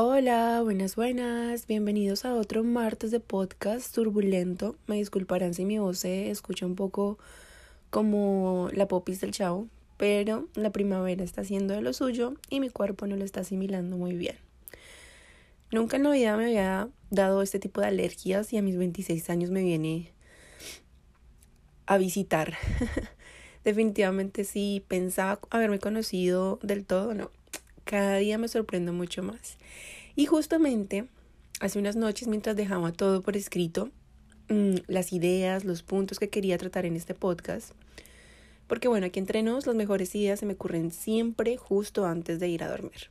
Hola, buenas, buenas. Bienvenidos a otro martes de podcast turbulento. Me disculparán si mi voz se escucha un poco como la popis del chavo, pero la primavera está haciendo de lo suyo y mi cuerpo no lo está asimilando muy bien. Nunca en la vida me había dado este tipo de alergias y a mis 26 años me viene a visitar. Definitivamente si pensaba haberme conocido del todo, no. Cada día me sorprendo mucho más. Y justamente hace unas noches, mientras dejaba todo por escrito, mm, las ideas, los puntos que quería tratar en este podcast, porque bueno, aquí entre nos, las mejores ideas se me ocurren siempre justo antes de ir a dormir.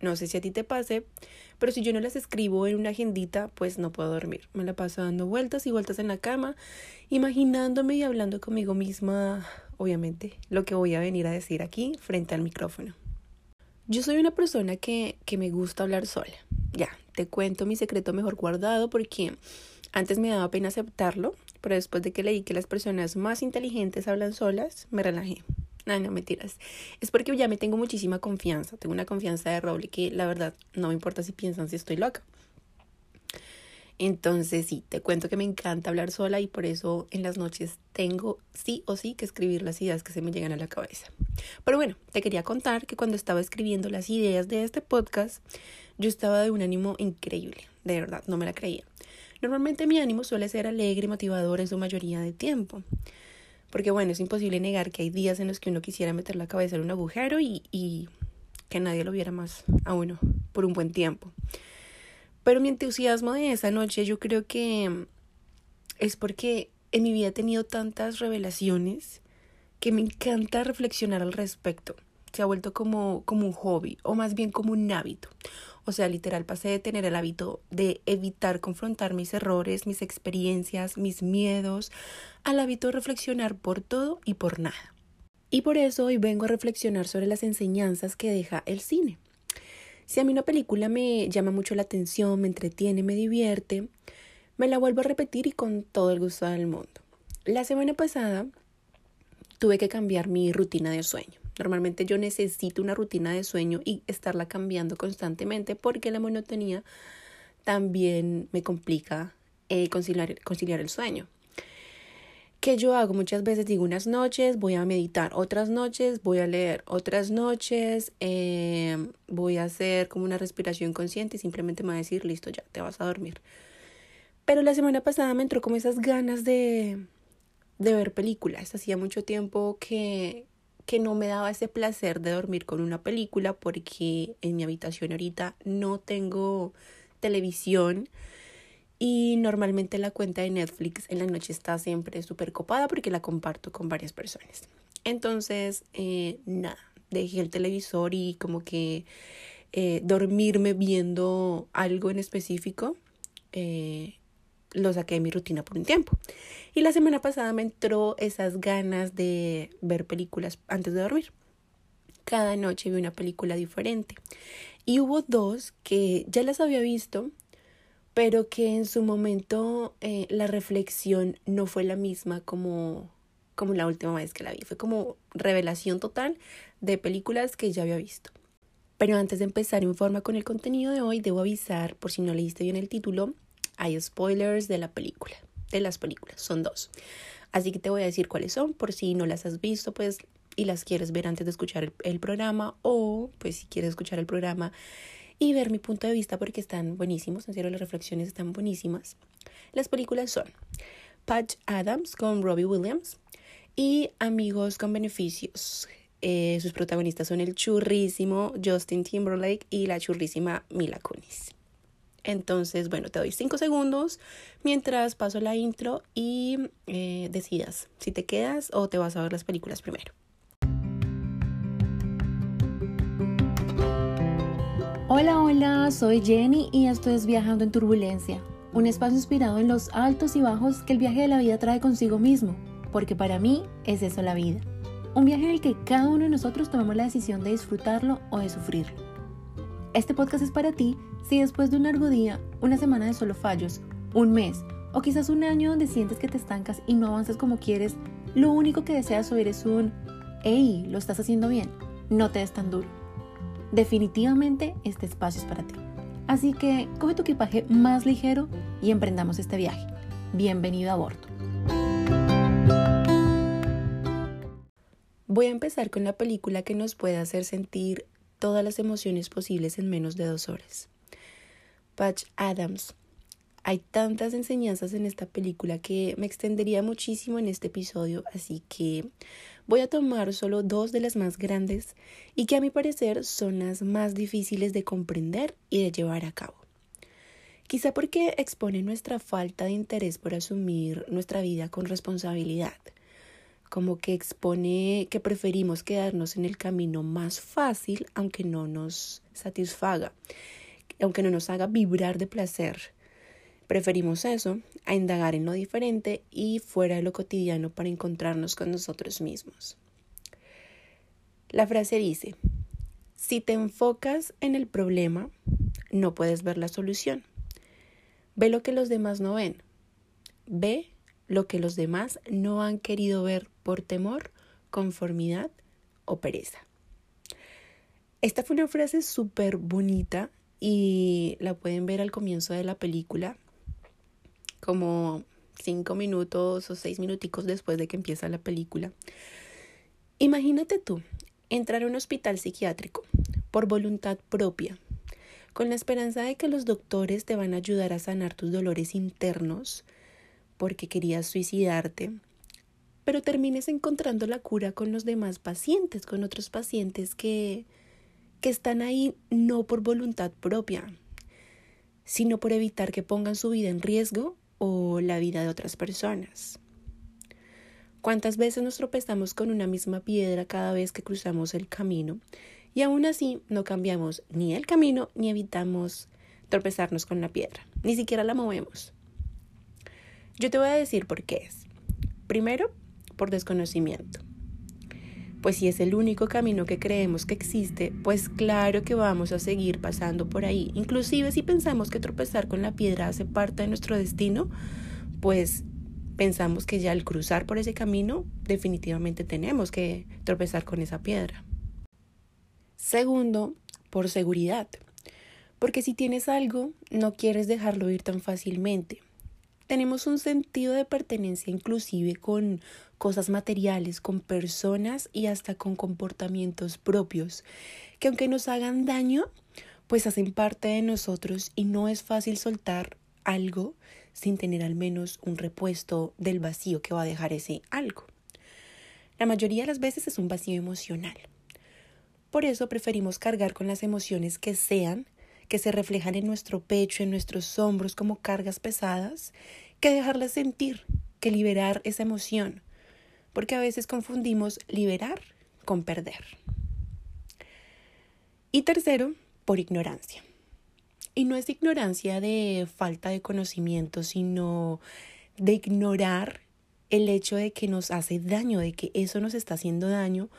No sé si a ti te pase, pero si yo no las escribo en una agendita, pues no puedo dormir. Me la paso dando vueltas y vueltas en la cama, imaginándome y hablando conmigo misma, obviamente, lo que voy a venir a decir aquí frente al micrófono. Yo soy una persona que, que me gusta hablar sola. Ya, te cuento mi secreto mejor guardado porque antes me daba pena aceptarlo, pero después de que leí que las personas más inteligentes hablan solas, me relajé. No, no, mentiras. Es porque ya me tengo muchísima confianza. Tengo una confianza de roble que la verdad no me importa si piensan si estoy loca. Entonces sí, te cuento que me encanta hablar sola y por eso en las noches tengo sí o sí que escribir las ideas que se me llegan a la cabeza. Pero bueno, te quería contar que cuando estaba escribiendo las ideas de este podcast, yo estaba de un ánimo increíble, de verdad, no me la creía. Normalmente mi ánimo suele ser alegre y motivador en su mayoría de tiempo. Porque bueno, es imposible negar que hay días en los que uno quisiera meter la cabeza en un agujero y, y que nadie lo viera más a uno por un buen tiempo. Pero mi entusiasmo de esa noche yo creo que es porque en mi vida he tenido tantas revelaciones que me encanta reflexionar al respecto. Se ha vuelto como, como un hobby o más bien como un hábito. O sea, literal, pasé de tener el hábito de evitar confrontar mis errores, mis experiencias, mis miedos, al hábito de reflexionar por todo y por nada. Y por eso hoy vengo a reflexionar sobre las enseñanzas que deja el cine. Si a mí una película me llama mucho la atención, me entretiene, me divierte, me la vuelvo a repetir y con todo el gusto del mundo. La semana pasada tuve que cambiar mi rutina de sueño. Normalmente yo necesito una rutina de sueño y estarla cambiando constantemente porque la monotonía también me complica eh, conciliar, conciliar el sueño que yo hago muchas veces, digo unas noches, voy a meditar, otras noches voy a leer, otras noches eh, voy a hacer como una respiración consciente y simplemente me voy a decir, listo, ya te vas a dormir. Pero la semana pasada me entró como esas ganas de, de ver películas. Hacía mucho tiempo que, que no me daba ese placer de dormir con una película porque en mi habitación ahorita no tengo televisión. Y normalmente la cuenta de Netflix en la noche está siempre súper copada porque la comparto con varias personas. Entonces, eh, nada, dejé el televisor y como que eh, dormirme viendo algo en específico, eh, lo saqué de mi rutina por un tiempo. Y la semana pasada me entró esas ganas de ver películas antes de dormir. Cada noche vi una película diferente. Y hubo dos que ya las había visto, pero que en su momento eh, la reflexión no fue la misma como, como la última vez que la vi. Fue como revelación total de películas que ya había visto. Pero antes de empezar en forma con el contenido de hoy, debo avisar, por si no leíste bien el título, hay spoilers de la película, de las películas, son dos. Así que te voy a decir cuáles son, por si no las has visto, pues, y las quieres ver antes de escuchar el, el programa, o pues si quieres escuchar el programa y ver mi punto de vista porque están buenísimos, en serio las reflexiones están buenísimas. Las películas son Patch Adams con Robbie Williams y Amigos con Beneficios. Eh, sus protagonistas son el churrísimo Justin Timberlake y la churrísima Mila Kunis. Entonces, bueno, te doy cinco segundos mientras paso la intro y eh, decidas si te quedas o te vas a ver las películas primero. Hola, hola, soy Jenny y esto es Viajando en Turbulencia, un espacio inspirado en los altos y bajos que el viaje de la vida trae consigo mismo, porque para mí es eso la vida. Un viaje en el que cada uno de nosotros tomamos la decisión de disfrutarlo o de sufrirlo. Este podcast es para ti si después de un largo día, una semana de solo fallos, un mes o quizás un año donde sientes que te estancas y no avanzas como quieres, lo único que deseas oír es un, hey, lo estás haciendo bien, no te des tan duro definitivamente este espacio es para ti. Así que coge tu equipaje más ligero y emprendamos este viaje. Bienvenido a bordo. Voy a empezar con la película que nos puede hacer sentir todas las emociones posibles en menos de dos horas. Patch Adams. Hay tantas enseñanzas en esta película que me extendería muchísimo en este episodio, así que voy a tomar solo dos de las más grandes y que a mi parecer son las más difíciles de comprender y de llevar a cabo. Quizá porque expone nuestra falta de interés por asumir nuestra vida con responsabilidad como que expone que preferimos quedarnos en el camino más fácil aunque no nos satisfaga, aunque no nos haga vibrar de placer. Preferimos eso a indagar en lo diferente y fuera de lo cotidiano para encontrarnos con nosotros mismos. La frase dice, si te enfocas en el problema, no puedes ver la solución. Ve lo que los demás no ven. Ve lo que los demás no han querido ver por temor, conformidad o pereza. Esta fue una frase súper bonita y la pueden ver al comienzo de la película, como cinco minutos o seis minuticos después de que empieza la película. Imagínate tú entrar a un hospital psiquiátrico por voluntad propia, con la esperanza de que los doctores te van a ayudar a sanar tus dolores internos porque querías suicidarte pero termines encontrando la cura con los demás pacientes, con otros pacientes que, que están ahí no por voluntad propia, sino por evitar que pongan su vida en riesgo o la vida de otras personas. ¿Cuántas veces nos tropezamos con una misma piedra cada vez que cruzamos el camino? Y aún así no cambiamos ni el camino ni evitamos tropezarnos con la piedra, ni siquiera la movemos. Yo te voy a decir por qué es. Primero, por desconocimiento. Pues si es el único camino que creemos que existe, pues claro que vamos a seguir pasando por ahí. Inclusive si pensamos que tropezar con la piedra hace parte de nuestro destino, pues pensamos que ya al cruzar por ese camino definitivamente tenemos que tropezar con esa piedra. Segundo, por seguridad. Porque si tienes algo, no quieres dejarlo ir tan fácilmente. Tenemos un sentido de pertenencia inclusive con cosas materiales, con personas y hasta con comportamientos propios, que aunque nos hagan daño, pues hacen parte de nosotros y no es fácil soltar algo sin tener al menos un repuesto del vacío que va a dejar ese algo. La mayoría de las veces es un vacío emocional. Por eso preferimos cargar con las emociones que sean que se reflejan en nuestro pecho, en nuestros hombros como cargas pesadas, que dejarlas sentir, que liberar esa emoción, porque a veces confundimos liberar con perder. Y tercero, por ignorancia. Y no es ignorancia de falta de conocimiento, sino de ignorar el hecho de que nos hace daño, de que eso nos está haciendo daño,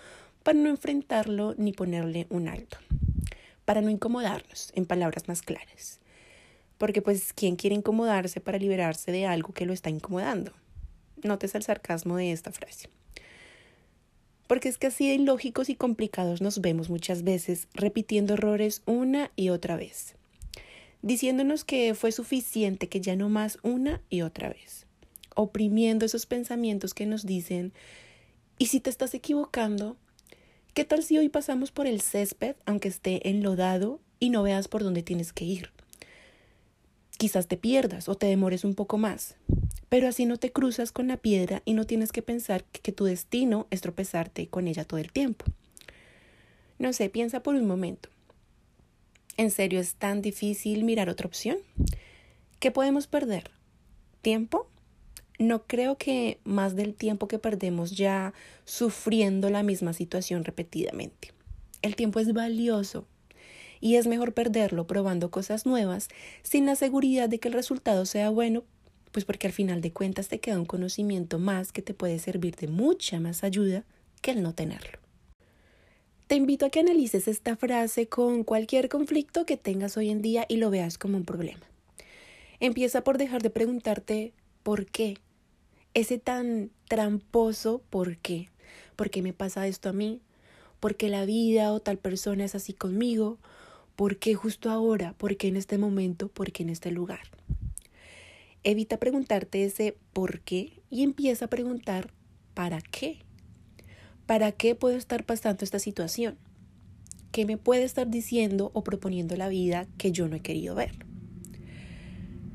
para no enfrentarlo ni ponerle un alto para no incomodarnos, en palabras más claras. Porque pues, ¿quién quiere incomodarse para liberarse de algo que lo está incomodando? Notes el sarcasmo de esta frase. Porque es que así de ilógicos y complicados nos vemos muchas veces repitiendo errores una y otra vez, diciéndonos que fue suficiente que ya no más una y otra vez, oprimiendo esos pensamientos que nos dicen, y si te estás equivocando, ¿Qué tal si hoy pasamos por el césped, aunque esté enlodado, y no veas por dónde tienes que ir? Quizás te pierdas o te demores un poco más, pero así no te cruzas con la piedra y no tienes que pensar que, tu destino es tropezarte con ella todo el tiempo. No sé, piensa por un momento. ¿En serio es tan difícil mirar otra opción? ¿Qué podemos perder? ¿Tiempo? no creo que más del tiempo que perdemos ya sufriendo la misma situación repetidamente. El tiempo es valioso y es mejor perderlo probando cosas nuevas sin la seguridad de que el resultado sea bueno, pues porque al final de cuentas te queda un conocimiento más que te puede servir de mucha más ayuda que el no tenerlo. Te invito a que analices esta frase con cualquier conflicto que tengas hoy en día y lo veas como un problema. Empieza por dejar de preguntarte ¿por qué? ese tan tramposo ¿por qué? ¿Por qué me pasa esto a mí? ¿Por qué la vida o tal persona es así conmigo? ¿Por qué justo ahora? ¿Por qué en este momento? ¿Por qué en este lugar? Evita preguntarte ese por qué y empieza a preguntar ¿para qué? ¿Para qué puedo estar pasando esta situación? ¿Qué me puede estar diciendo o proponiendo la vida que yo no he querido ver?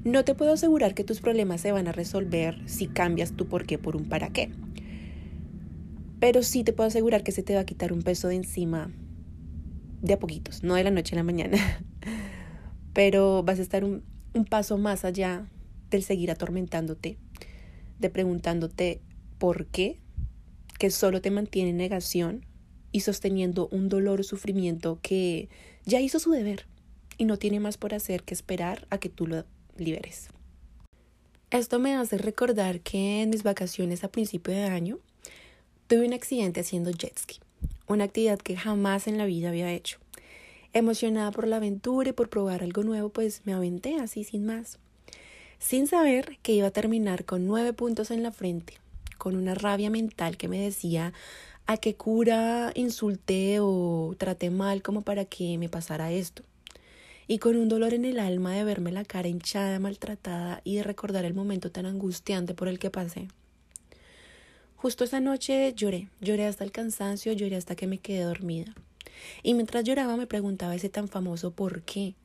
No te puedo asegurar que tus problemas se van a resolver si cambias tu por qué por un para qué. Pero sí te puedo asegurar que se te va a quitar un peso de encima de a poquitos, no de la noche a la mañana. Pero vas a estar un, paso más allá del seguir atormentándote, de preguntándote por qué, que solo te mantiene en negación y sosteniendo un dolor o sufrimiento que ya hizo su deber y no tiene más por hacer que esperar a que tú lo liberes. Esto me hace recordar que en mis vacaciones a principio de año tuve un accidente haciendo jet ski, una actividad que jamás en la vida había hecho. Emocionada por la aventura y por probar algo nuevo, pues me aventé así sin más sin saber que iba a terminar con nueve puntos en la frente, con una rabia mental que me decía a qué cura insulté o traté mal como para que me pasara esto, y con un dolor en el alma de verme la cara hinchada, maltratada y de recordar el momento tan angustiante por el que pasé. Justo esa noche lloré, lloré hasta el cansancio, lloré hasta que me quedé dormida. Y mientras lloraba me preguntaba ese tan famoso por qué.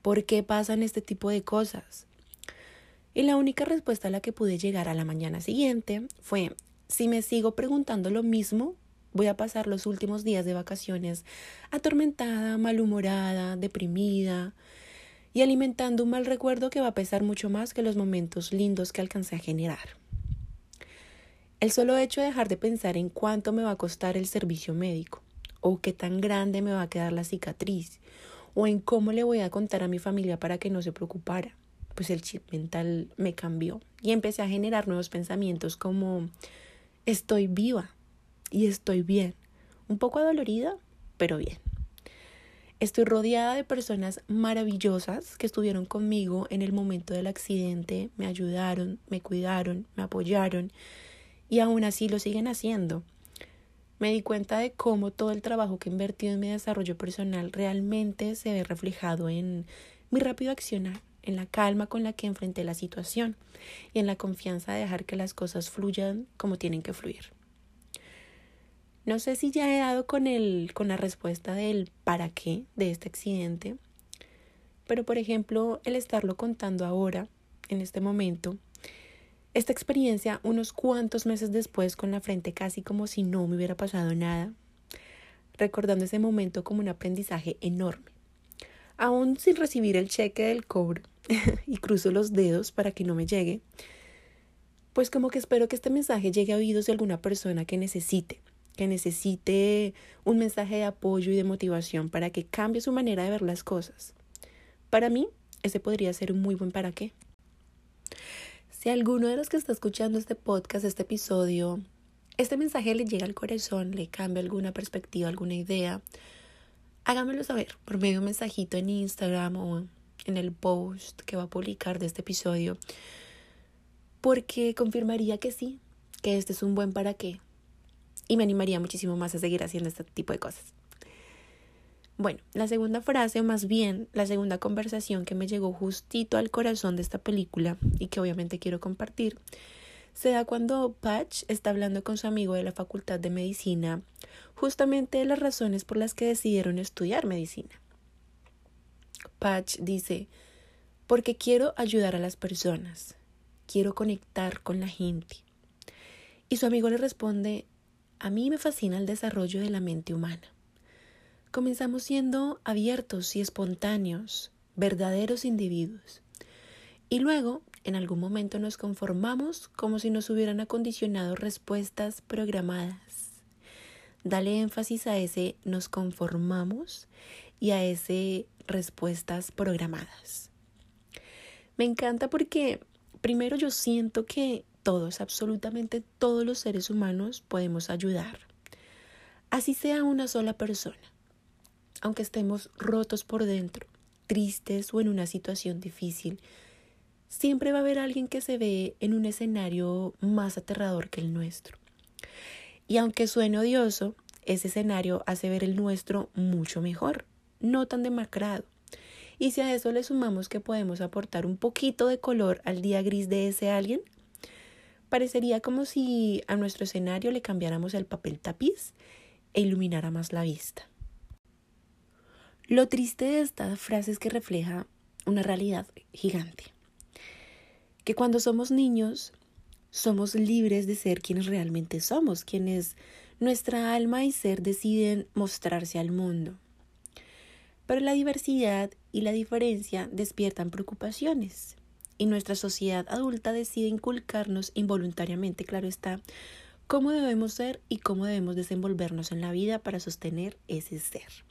¿Por qué pasan este tipo de cosas? Y la única respuesta a la que pude llegar a la mañana siguiente fue, si me sigo preguntando lo mismo, voy a pasar los últimos días de vacaciones atormentada, malhumorada, deprimida y alimentando un mal recuerdo que va a pesar mucho más que los momentos lindos que alcancé a generar. El solo hecho de dejar de pensar en cuánto me va a costar el servicio médico, o qué tan grande me va a quedar la cicatriz, o en cómo le voy a contar a mi familia para que no se preocupara, pues el chip mental me cambió y empecé a generar nuevos pensamientos como estoy viva y estoy bien, un poco adolorida, pero bien. Estoy rodeada de personas maravillosas que estuvieron conmigo en el momento del accidente, me ayudaron, me cuidaron, me apoyaron y aún así lo siguen haciendo. Me di cuenta de cómo todo el trabajo que he invertido en mi desarrollo personal realmente se ve reflejado en mi rápido accionar, en la calma con la que enfrenté la situación y en la confianza de dejar que las cosas fluyan como tienen que fluir. No sé si ya he dado con el con la respuesta del para qué de este accidente, pero por ejemplo, el estarlo contando ahora, en este momento, esta experiencia unos cuantos meses después con la frente casi como si no me hubiera pasado nada, recordando ese momento como un aprendizaje enorme aún sin recibir el cheque del cobro, y cruzo los dedos para que no me llegue, pues como que espero que este mensaje llegue a oídos de alguna persona que necesite, que necesite un mensaje de apoyo y de motivación para que cambie su manera de ver las cosas. Para mí, ese podría ser un muy buen para qué. Si alguno de los que está escuchando este podcast, este episodio, este mensaje le llega al corazón, le cambia alguna perspectiva, alguna idea, háganmelo saber por medio de un mensajito en Instagram o en el post que va a publicar de este episodio, porque confirmaría que sí, que este es un buen para qué, y me animaría muchísimo más a seguir haciendo este tipo de cosas. Bueno, la segunda frase, o más bien la segunda conversación que me llegó justito al corazón de esta película y que obviamente quiero compartir, se da cuando Patch está hablando con su amigo de la Facultad de Medicina justamente de las razones por las que decidieron estudiar medicina. Patch dice, porque quiero ayudar a las personas, quiero conectar con la gente. Y su amigo le responde, a mí me fascina el desarrollo de la mente humana. Comenzamos siendo abiertos y espontáneos, verdaderos individuos. Y luego en algún momento nos conformamos como si nos hubieran acondicionado respuestas programadas. Dale énfasis a ese nos conformamos y a ese respuestas programadas. Me encanta porque primero yo siento que todos, absolutamente todos los seres humanos podemos ayudar. Así sea una sola persona. Aunque estemos rotos por dentro, tristes o en una situación difícil, siempre va a haber alguien que se ve en un escenario más aterrador que el nuestro. Y aunque suene odioso, ese escenario hace ver el nuestro mucho mejor, no tan demacrado. Y si a eso le sumamos que podemos aportar un poquito de color al día gris de ese alguien, parecería como si a nuestro escenario le cambiáramos el papel tapiz e iluminara más la vista. Lo triste de esta frase es que refleja una realidad gigante. Que cuando somos niños somos libres de ser quienes realmente somos, quienes nuestra alma y ser deciden mostrarse al mundo. Pero la diversidad y la diferencia despiertan preocupaciones y nuestra sociedad adulta decide inculcarnos involuntariamente, claro está, cómo debemos ser y cómo debemos desenvolvernos en la vida para sostener ese ser.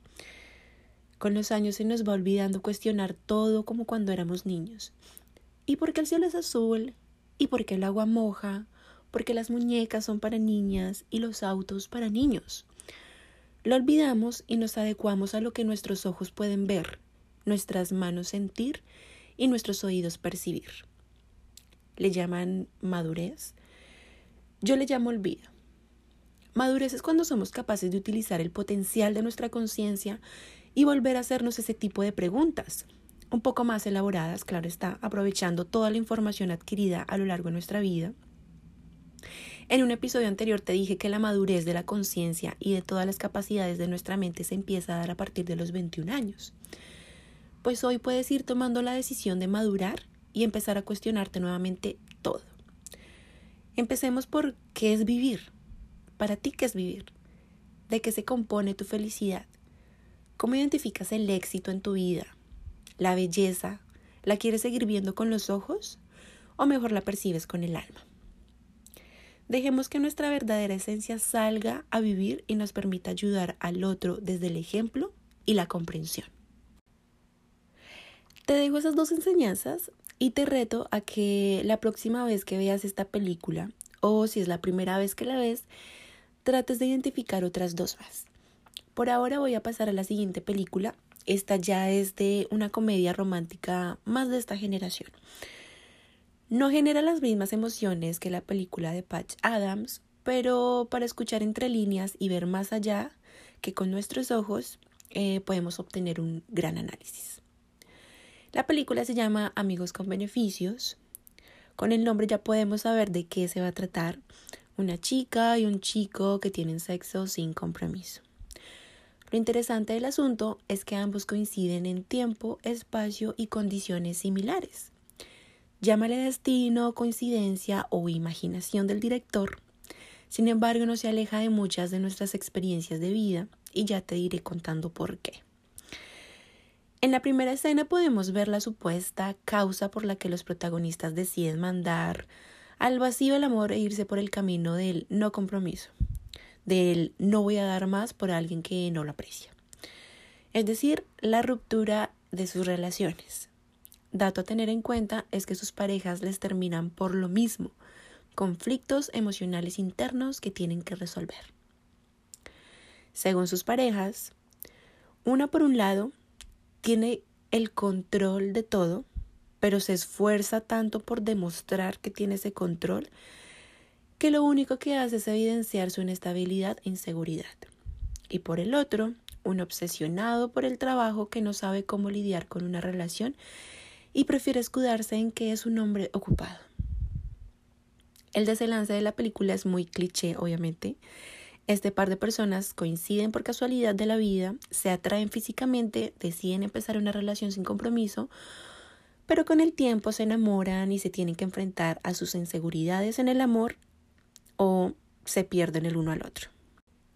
Con los años se nos va olvidando cuestionar todo como cuando éramos niños. ¿Y por qué el cielo es azul? ¿Y por qué el agua moja? Porque las muñecas son para niñas y los autos para niños. Lo olvidamos y nos adecuamos a lo que nuestros ojos pueden ver, nuestras manos sentir y nuestros oídos percibir. Le llaman madurez yo le llamo olvido. Madurez es cuando somos capaces de utilizar el potencial de nuestra conciencia y volver a hacernos ese tipo de preguntas, un poco más elaboradas, claro está, aprovechando toda la información adquirida a lo largo de nuestra vida. En un episodio anterior te dije que la madurez de la conciencia y de todas las capacidades de nuestra mente se empieza a dar a partir de los 21 años. Pues hoy puedes ir tomando la decisión de madurar y empezar a cuestionarte nuevamente todo. Empecemos por qué es vivir. Para ti, ¿qué es vivir? ¿De qué se compone tu felicidad? ¿Cómo identificas el éxito en tu vida? ¿La belleza? ¿La quieres seguir viendo con los ojos? ¿O mejor la percibes con el alma? Dejemos que nuestra verdadera esencia salga a vivir y nos permita ayudar al otro desde el ejemplo y la comprensión. Te dejo esas dos enseñanzas y te reto a que la próxima vez que veas esta película, o si es la primera vez que la ves, trates de identificar otras dos más. Por ahora voy a pasar a la siguiente película. Esta ya es de una comedia romántica más de esta generación. No genera las mismas emociones que la película de Patch Adams, pero para escuchar entre líneas y ver más allá que con nuestros ojos eh, podemos obtener un gran análisis. La película se llama Amigos con Beneficios. Con el nombre ya podemos saber de qué se va a tratar. Una chica y un chico que tienen sexo sin compromiso. Lo interesante del asunto es que ambos coinciden en tiempo, espacio y condiciones similares. Llámale destino, coincidencia o imaginación del director. Sin embargo, no se aleja de muchas de nuestras experiencias de vida y ya te iré contando por qué. En la primera escena podemos ver la supuesta causa por la que los protagonistas deciden mandar al vacío el amor e irse por el camino del no compromiso, del no voy a dar más por alguien que no lo aprecia. Es decir, la ruptura de sus relaciones. Dato a tener en cuenta es que sus parejas les terminan por lo mismo, conflictos emocionales internos que tienen que resolver. Según sus parejas, una por un lado tiene el control de todo, pero se esfuerza tanto por demostrar que tiene ese control que lo único que hace es evidenciar su inestabilidad e inseguridad. Y por el otro, un obsesionado por el trabajo que no sabe cómo lidiar con una relación y prefiere escudarse en que es un hombre ocupado. El desenlace de la película es muy cliché, obviamente, este par de personas coinciden por casualidad de la vida, se atraen físicamente, deciden empezar una relación sin compromiso, pero con el tiempo se enamoran y se tienen que enfrentar a sus inseguridades en el amor o se pierden el uno al otro.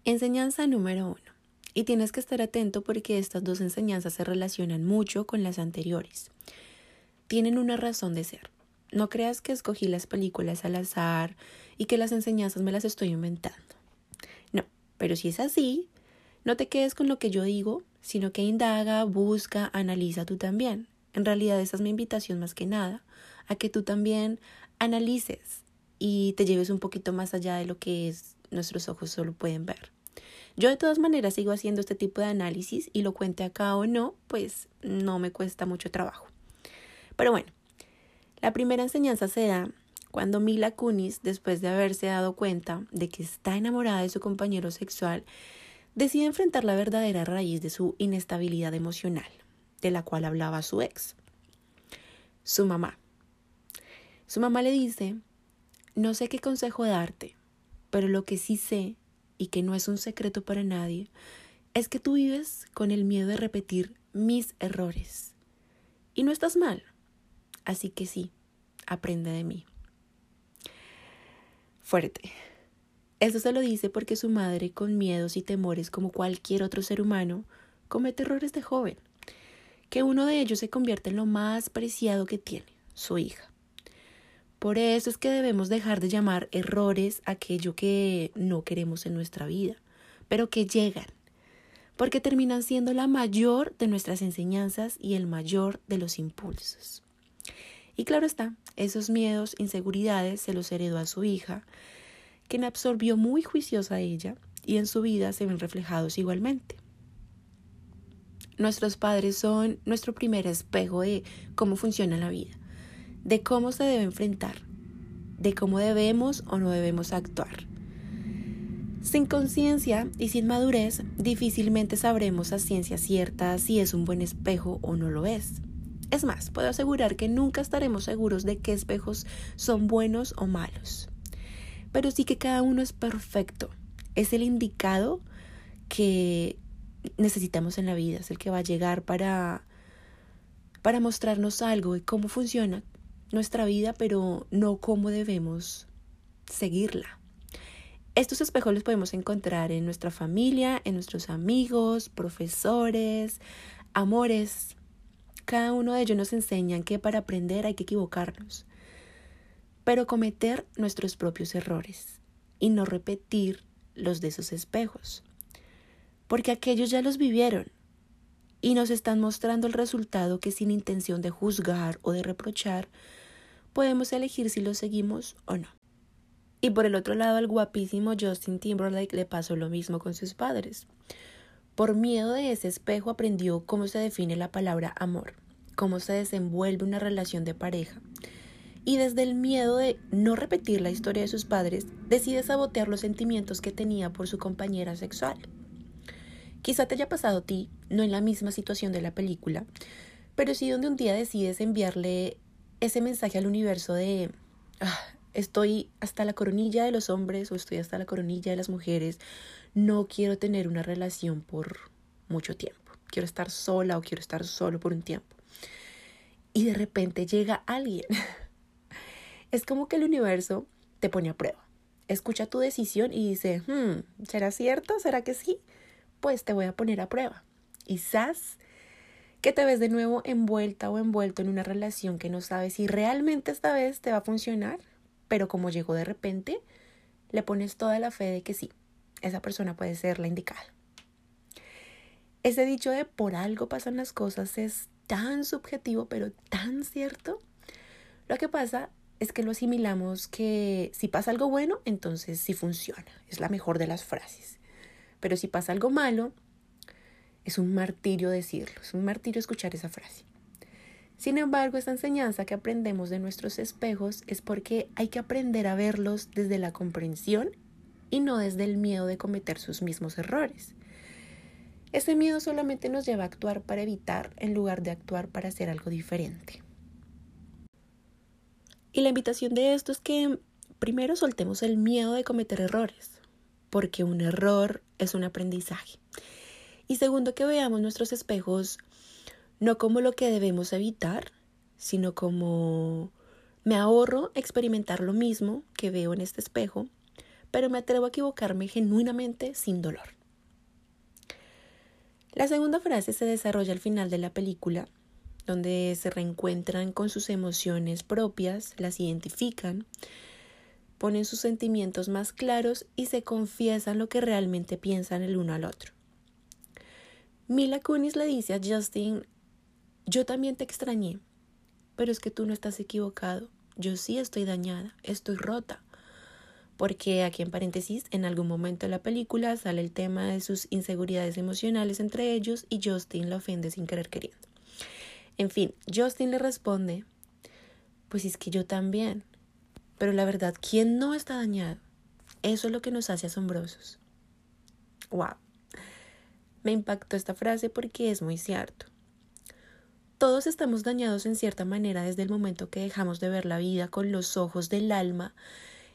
Enseñanza número uno. Y tienes que estar atento porque estas dos enseñanzas se relacionan mucho con las anteriores. Tienen una razón de ser. No creas que escogí las películas al azar y que las enseñanzas me las estoy inventando. Pero si es así, no te quedes con lo que yo digo, sino que indaga, busca, analiza tú también. En realidad esa es mi invitación más que nada, a que tú también analices y te lleves un poquito más allá de lo que es, nuestros ojos solo pueden ver. Yo de todas maneras sigo haciendo este tipo de análisis y lo cuente acá o no, pues no me cuesta mucho trabajo. Pero bueno, la primera enseñanza se da cuando Mila Kunis, después de haberse dado cuenta de que está enamorada de su compañero sexual, decide enfrentar la verdadera raíz de su inestabilidad emocional, de la cual hablaba su ex, su mamá. Su mamá le dice, no sé qué consejo darte, pero lo que sí sé, y que no es un secreto para nadie, es que tú vives con el miedo de repetir mis errores. Y no estás mal. Así que sí, aprende de mí. Fuerte. Eso se lo dice porque su madre, con miedos y temores como cualquier otro ser humano, comete errores de joven, que uno de ellos se convierte en lo más preciado que tiene, su hija. Por eso es que debemos dejar de llamar errores aquello que no queremos en nuestra vida, pero que llegan, porque terminan siendo la mayor de nuestras enseñanzas y el mayor de los impulsos. Y claro está, esos miedos, inseguridades se los heredó a su hija, quien absorbió muy juiciosa a ella y en su vida se ven reflejados igualmente. Nuestros padres son nuestro primer espejo de cómo funciona la vida, de cómo se debe enfrentar, de cómo debemos o no debemos actuar. Sin conciencia y sin madurez, difícilmente sabremos a ciencia cierta si es un buen espejo o no lo es. Es más, puedo asegurar que nunca estaremos seguros de qué espejos son buenos o malos pero sí que cada uno es perfecto. Es el indicado que necesitamos en la vida, es el que va a llegar para, para mostrarnos algo de cómo funciona nuestra vida, pero no cómo debemos seguirla. Estos espejos los podemos encontrar en nuestra familia, en nuestros amigos, profesores, amores. Cada uno de ellos nos enseñan que para aprender hay que equivocarnos pero cometer nuestros propios errores y no repetir los de esos espejos, porque aquellos ya los vivieron y nos están mostrando el resultado que sin intención de juzgar o de reprochar, podemos elegir si lo seguimos o no. Y por el otro lado, al guapísimo Justin Timberlake le pasó lo mismo con sus padres. Por miedo de ese espejo aprendió cómo se define la palabra amor, cómo se desenvuelve una relación de pareja, y desde el miedo de no repetir la historia de sus padres, decide sabotear los sentimientos que tenía por su compañera sexual. Quizá te haya pasado a ti, no en la misma situación de la película, pero sí donde un día decides enviarle ese mensaje al universo de ah, estoy hasta la coronilla de los hombres o estoy hasta la coronilla de las mujeres, no quiero tener una relación por mucho tiempo, quiero estar sola o quiero estar solo por un tiempo. Y de repente llega alguien es como que el universo te pone a prueba. Escucha tu decisión y dice, hmm, ¿será cierto? ¿Será que sí? Pues te voy a poner a prueba. Quizás que te ves de nuevo envuelta o envuelto en una relación que no sabes si realmente esta vez te va a funcionar, pero como llegó de repente, le pones toda la fe de que sí, esa persona puede ser la indicada. Ese dicho de por algo pasan las cosas es tan subjetivo, pero tan cierto. Lo que pasa es que lo asimilamos que si pasa algo bueno, entonces sí funciona. Es la mejor de las frases. Pero si pasa algo malo, es un martirio decirlo, es un martirio escuchar esa frase. Sin embargo, esta enseñanza que aprendemos de nuestros espejos es porque hay que aprender a verlos desde la comprensión y no desde el miedo de cometer sus mismos errores. Ese miedo solamente nos lleva a actuar para evitar en lugar de actuar para hacer algo diferente. Y la invitación de esto es que primero soltemos el miedo de cometer errores, porque un error es un aprendizaje. Y segundo, que veamos nuestros espejos no como lo que debemos evitar, sino como me ahorro experimentar lo mismo que veo en este espejo, pero me atrevo a equivocarme genuinamente sin dolor. La segunda frase se desarrolla al final de la película donde se reencuentran con sus emociones propias, las identifican, ponen sus sentimientos más claros y se confiesan lo que realmente piensan el uno al otro. Mila Kunis le dice a Justin, yo también te extrañé, pero es que tú no estás equivocado, yo sí estoy dañada, estoy rota. Porque aquí en paréntesis, en algún momento de la película sale el tema de sus inseguridades emocionales entre ellos y Justin la ofende sin querer queriendo. En fin, Justin le responde, pues es que yo también. Pero la verdad, ¿quién no está dañado? Eso es lo que nos hace asombrosos. ¡Wow! Me impactó esta frase porque es muy cierto. Todos estamos dañados en cierta manera desde el momento que dejamos de ver la vida con los ojos del alma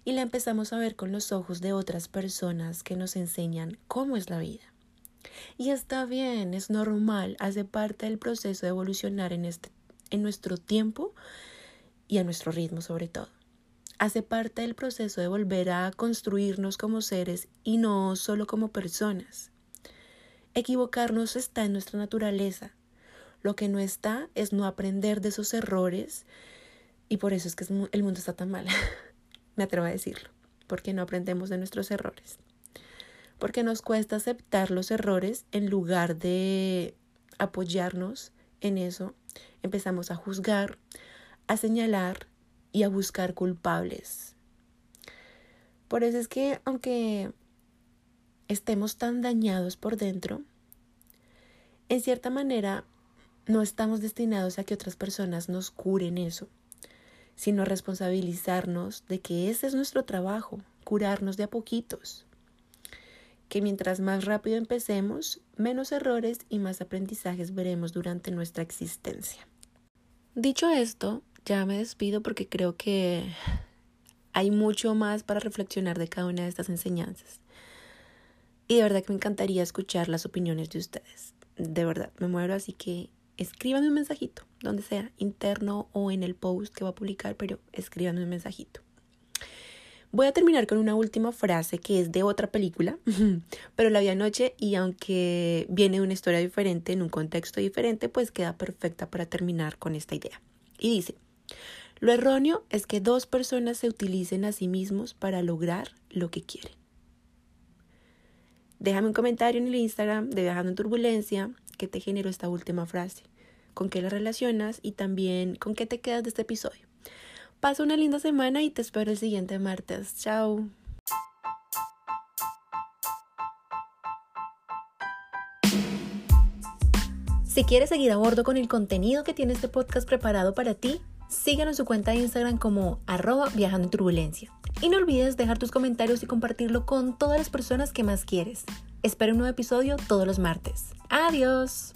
y la empezamos a ver con los ojos de otras personas que nos enseñan cómo es la vida. Y está bien, es normal, hace parte del proceso de evolucionar en, este, en nuestro tiempo y a nuestro ritmo sobre todo. Hace parte del proceso de volver a construirnos como seres y no solo como personas. Equivocarnos está en nuestra naturaleza. Lo que no está es no aprender de esos errores y por eso es que el mundo está tan mal. Me atrevo a decirlo, porque no aprendemos de nuestros errores porque nos cuesta aceptar los errores en lugar de apoyarnos en eso. Empezamos a juzgar, a señalar y a buscar culpables. Por eso es que aunque estemos tan dañados por dentro, en cierta manera no estamos destinados a que otras personas nos curen eso, sino a responsabilizarnos de que ese es nuestro trabajo, curarnos de a poquitos que mientras más rápido empecemos, menos errores y más aprendizajes veremos durante nuestra existencia. Dicho esto, ya me despido porque creo que hay mucho más para reflexionar de cada una de estas enseñanzas. Y de verdad que me encantaría escuchar las opiniones de ustedes. De verdad, me muero, así que escríbanme un mensajito, donde sea, interno o en el post que va a publicar, pero escríbanme un mensajito. Voy a terminar con una última frase que es de otra película, pero la vi anoche y aunque viene de una historia diferente, en un contexto diferente, pues queda perfecta para terminar con esta idea. Y dice, lo erróneo es que dos personas se utilicen a sí mismos para lograr lo que quieren. Déjame un comentario en el Instagram de Viajando en Turbulencia que te generó esta última frase, con qué la relacionas y también con qué te quedas de este episodio. Pasa una linda semana y te espero el siguiente martes. Chao. Si quieres seguir a bordo con el contenido que tiene este podcast preparado para ti, síguenos en su cuenta de Instagram como arroba viajando en turbulencia. Y no olvides dejar tus comentarios y compartirlo con todas las personas que más quieres. Espero un nuevo episodio todos los martes. Adiós.